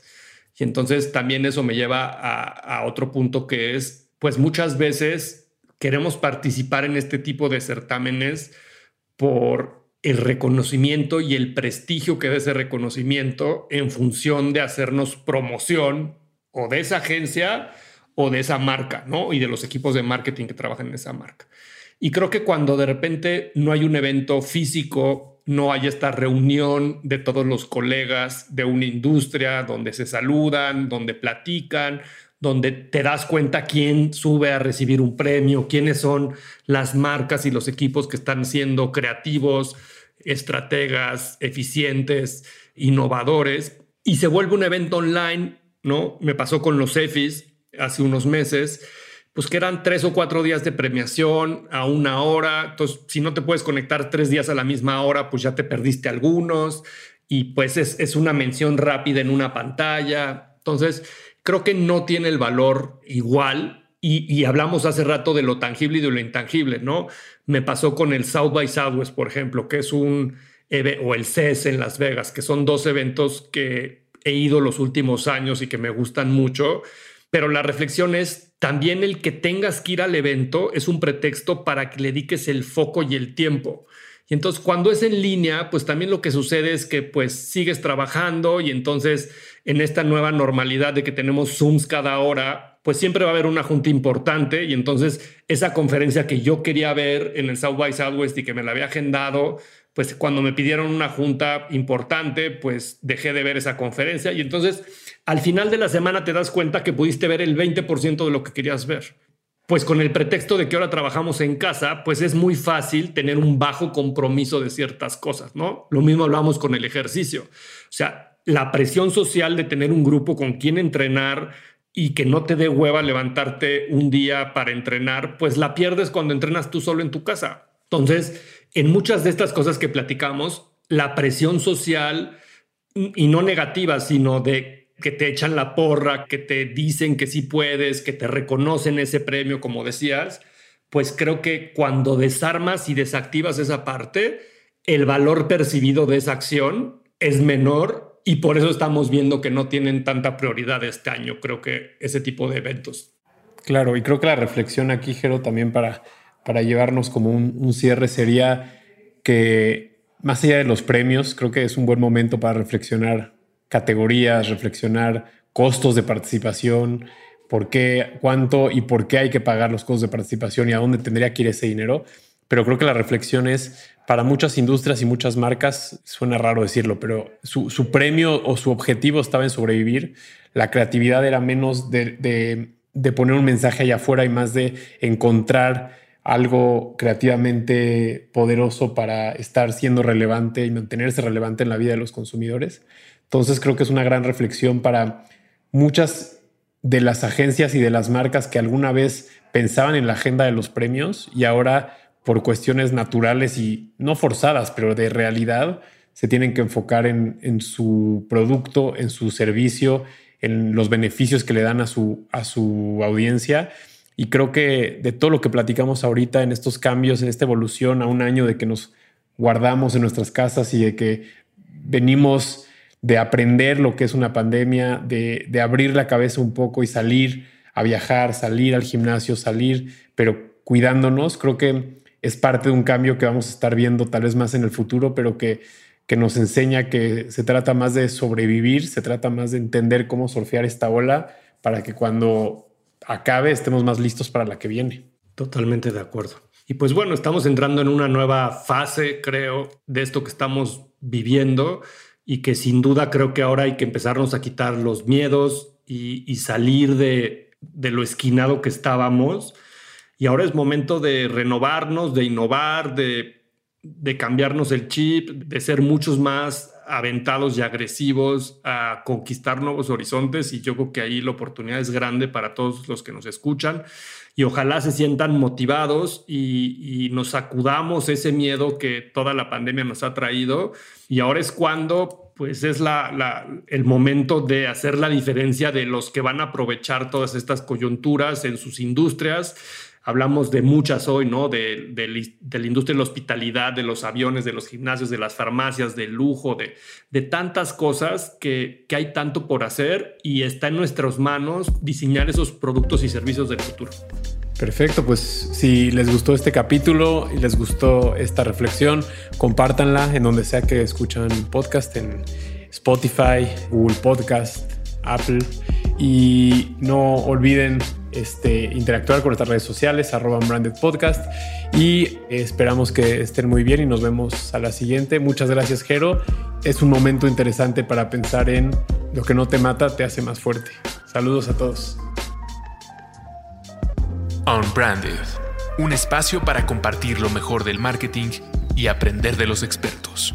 Y entonces también eso me lleva a, otro punto que es, pues muchas veces queremos participar en este tipo de certámenes por el reconocimiento y el prestigio que da ese reconocimiento en función de hacernos promoción o de esa agencia o de esa marca, ¿no? Y de los equipos de marketing que trabajan en esa marca. Y creo que cuando de repente no hay un evento físico, no hay esta reunión de todos los colegas de una industria donde se saludan, donde platican, donde te das cuenta quién sube a recibir un premio, quiénes son las marcas y los equipos que están siendo creativos, estrategas, eficientes, innovadores, y se vuelve un evento online, ¿no? Me pasó con los EFIs hace unos meses, pues que eran tres o cuatro días de premiación a una hora. Entonces, si no te puedes conectar tres días a la misma hora, pues ya te perdiste algunos y pues es, es una mención rápida en una pantalla. Entonces, creo que no tiene el valor igual. Y, y, hablamos hace rato de lo tangible y de lo intangible, ¿no? Me pasó con el South by Southwest, por ejemplo, que es un, o el CES en Las Vegas, que son dos eventos que he ido los últimos años y que me gustan mucho pero la reflexión es también el que tengas que ir al evento es un pretexto para que le dediques el foco y el tiempo. Y entonces cuando es en línea, pues también lo que sucede es que pues sigues trabajando y entonces en esta nueva normalidad de que tenemos Zooms cada hora, pues siempre va a haber una junta importante y entonces esa conferencia que yo quería ver en el South by Southwest y que me la había agendado, pues cuando me pidieron una junta importante, pues dejé de ver esa conferencia y entonces al final de la semana te das cuenta que pudiste ver el 20% de lo que querías ver. Pues con el pretexto de que ahora trabajamos en casa, pues es muy fácil tener un bajo compromiso de ciertas cosas, ¿no? Lo mismo hablamos con el ejercicio. O sea, la presión social de tener un grupo con quien entrenar y que no te dé hueva levantarte un día para entrenar, pues la pierdes cuando entrenas tú solo en tu casa. Entonces, en muchas de estas cosas que platicamos, la presión social y no negativa, sino de que te echan la porra, que te dicen que sí puedes, que te reconocen ese premio, como decías, pues creo que cuando desarmas y desactivas esa parte, el valor percibido de esa acción es menor y por eso estamos viendo que no tienen tanta prioridad este año, creo que ese tipo de eventos. Claro, y creo que la reflexión aquí, Jero, también para, para llevarnos como un, cierre sería que más allá de los premios, creo que es un buen momento para reflexionar categorías, reflexionar costos de participación, por qué, cuánto y por qué hay que pagar los costos de participación y a dónde tendría que ir ese dinero. Pero creo que la reflexión es, para muchas industrias y muchas marcas, suena raro decirlo, pero su, premio o su objetivo estaba en sobrevivir. La creatividad era menos de, de poner un mensaje allá afuera y más de encontrar algo creativamente poderoso para estar siendo relevante y mantenerse relevante en la vida de los consumidores. Entonces creo que es una gran reflexión para muchas de las agencias y de las marcas que alguna vez pensaban en la agenda de los premios y ahora por cuestiones naturales y no forzadas, pero de realidad, se tienen que enfocar en, su producto, en su servicio, en los beneficios que le dan a su, a su audiencia. Y creo que de todo lo que platicamos ahorita en estos cambios, en esta evolución a un año de que nos guardamos en nuestras casas y de que venimos de aprender lo que es una pandemia, de, abrir la cabeza un poco y salir a viajar, salir al gimnasio, salir, pero cuidándonos, creo que es parte de un cambio que vamos a estar viendo tal vez más en el futuro, pero que, que nos enseña que se trata más de sobrevivir, se trata más de entender cómo surfear esta ola para que cuando acabe estemos más listos para la que viene. Totalmente de acuerdo. Y pues bueno, estamos entrando en una nueva fase, creo, de esto que estamos viviendo y que sin duda creo que ahora hay que empezarnos a quitar los miedos y, salir de, lo esquinado que estábamos. Y ahora es momento de renovarnos, de innovar, de, cambiarnos el chip, de ser muchos más aventados y agresivos a conquistar nuevos horizontes y yo creo que ahí la oportunidad es grande para todos los que nos escuchan y ojalá se sientan motivados y, nos sacudamos ese miedo que toda la pandemia nos ha traído y ahora es cuando pues es la, el momento de hacer la diferencia de los que van a aprovechar todas estas coyunturas en sus industrias hablamos de muchas hoy, ¿no? De, la industria de la hospitalidad, de los aviones, de los gimnasios, de las farmacias, del lujo, de, de tantas cosas que, que hay tanto por hacer y está en nuestras manos diseñar esos productos y servicios del futuro. Perfecto, pues si les gustó este capítulo y les gustó esta reflexión, compártanla en donde sea que escuchan podcast, en Spotify, Google Podcast, Apple. Y no olviden este, interactuar con nuestras redes sociales, arroba branded podcast. Y esperamos que estén muy bien y nos vemos a la siguiente. Muchas gracias, Jero. Es un momento interesante para pensar en lo que no te mata, te hace más fuerte. Saludos a todos. Unbranded, un espacio para compartir lo mejor del marketing y aprender de los expertos.